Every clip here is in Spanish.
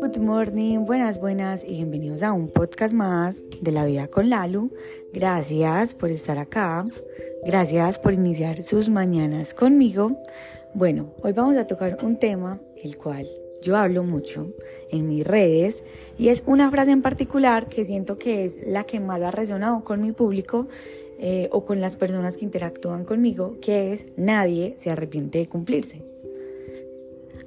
Good morning, buenas, buenas y bienvenidos a un podcast más de la vida con Lalu. Gracias por estar acá, gracias por iniciar sus mañanas conmigo. Bueno, hoy vamos a tocar un tema el cual yo hablo mucho en mis redes y es una frase en particular que siento que es la que más ha resonado con mi público eh, o con las personas que interactúan conmigo, que es nadie se arrepiente de cumplirse.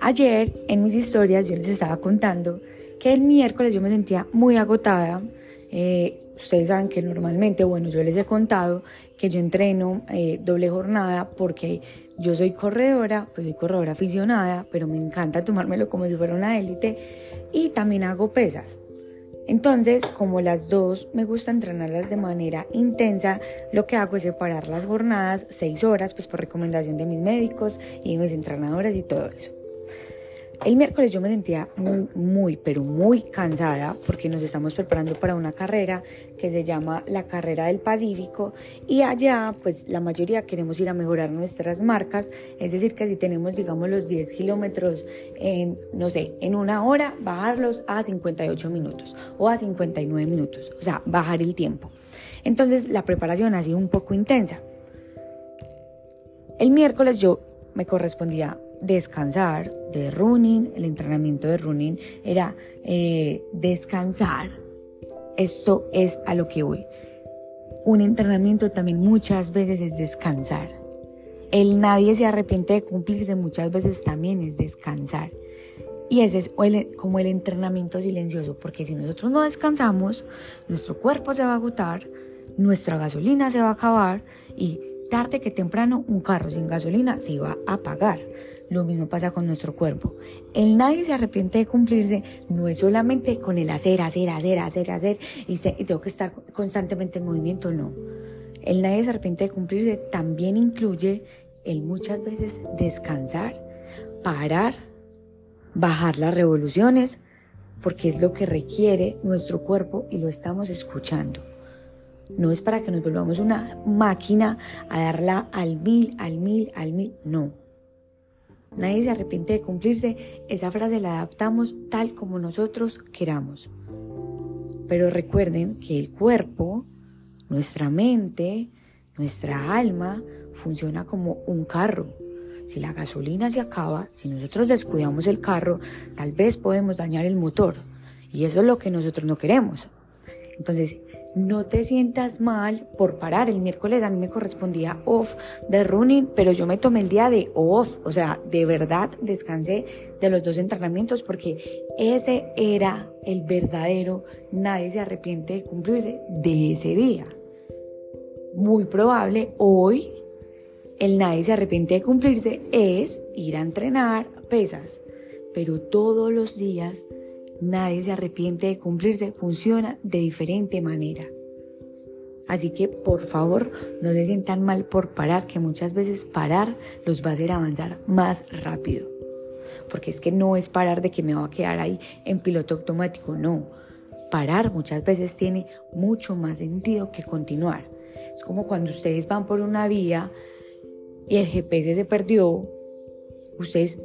Ayer en mis historias yo les estaba contando que el miércoles yo me sentía muy agotada. Eh, ustedes saben que normalmente, bueno, yo les he contado que yo entreno eh, doble jornada porque yo soy corredora, pues soy corredora aficionada, pero me encanta tomármelo como si fuera una élite y también hago pesas. Entonces, como las dos me gusta entrenarlas de manera intensa, lo que hago es separar las jornadas seis horas, pues por recomendación de mis médicos y mis entrenadores y todo eso. El miércoles yo me sentía muy, muy, pero muy cansada porque nos estamos preparando para una carrera que se llama la Carrera del Pacífico y allá pues la mayoría queremos ir a mejorar nuestras marcas, es decir que si tenemos digamos los 10 kilómetros en, no sé, en una hora, bajarlos a 58 minutos o a 59 minutos, o sea, bajar el tiempo. Entonces la preparación ha sido un poco intensa. El miércoles yo me correspondía descansar de running, el entrenamiento de running era eh, descansar. Esto es a lo que voy. Un entrenamiento también muchas veces es descansar. El nadie se arrepiente de cumplirse muchas veces también es descansar. Y ese es como el entrenamiento silencioso, porque si nosotros no descansamos, nuestro cuerpo se va a agotar, nuestra gasolina se va a acabar y tarde que temprano un carro sin gasolina se va a apagar. Lo mismo pasa con nuestro cuerpo. El nadie se arrepiente de cumplirse, no es solamente con el hacer, hacer, hacer, hacer, hacer y, tengo que estar constantemente en movimiento, no. El nadie se arrepiente de cumplirse también incluye el muchas veces descansar, parar, bajar las revoluciones, porque es lo que requiere nuestro cuerpo y lo estamos escuchando. No es para que nos volvamos una máquina a darla al mil, al mil, al mil, no. Nadie se arrepiente de cumplirse, esa frase la adaptamos tal como nosotros queramos. Pero recuerden que el cuerpo, nuestra mente, nuestra alma funciona como un carro. Si la gasolina se acaba, si nosotros descuidamos el carro, tal vez podemos dañar el motor. Y eso es lo que nosotros no queremos. Entonces, no te sientas mal por parar. El miércoles a mí me correspondía off de running, pero yo me tomé el día de off. O sea, de verdad descansé de los dos entrenamientos porque ese era el verdadero, nadie se arrepiente de cumplirse de ese día. Muy probable hoy el nadie se arrepiente de cumplirse es ir a entrenar pesas, pero todos los días nadie se arrepiente de cumplirse, funciona de diferente manera. Así que por favor no se sientan mal por parar, que muchas veces parar los va a hacer avanzar más rápido. Porque es que no es parar de que me va a quedar ahí en piloto automático, no. Parar muchas veces tiene mucho más sentido que continuar. Es como cuando ustedes van por una vía y el GPS se perdió, ustedes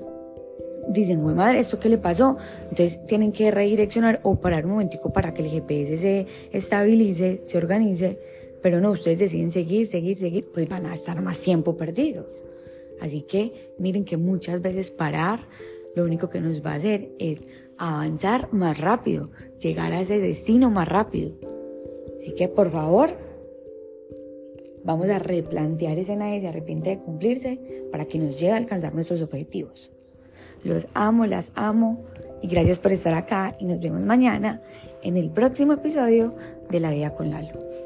dicen, güey madre, ¿esto qué le pasó? Entonces tienen que redireccionar o parar un momentico para que el GPS se estabilice, se organice, pero no, ustedes deciden seguir, seguir, seguir, pues van a estar más tiempo perdidos. Así que miren que muchas veces parar lo único que nos va a hacer es avanzar más rápido, llegar a ese destino más rápido. Así que por favor, vamos a replantear ese nadie se arrepiente de cumplirse para que nos llegue a alcanzar nuestros objetivos. Los amo, las amo y gracias por estar acá y nos vemos mañana en el próximo episodio de La Vida con Lalo.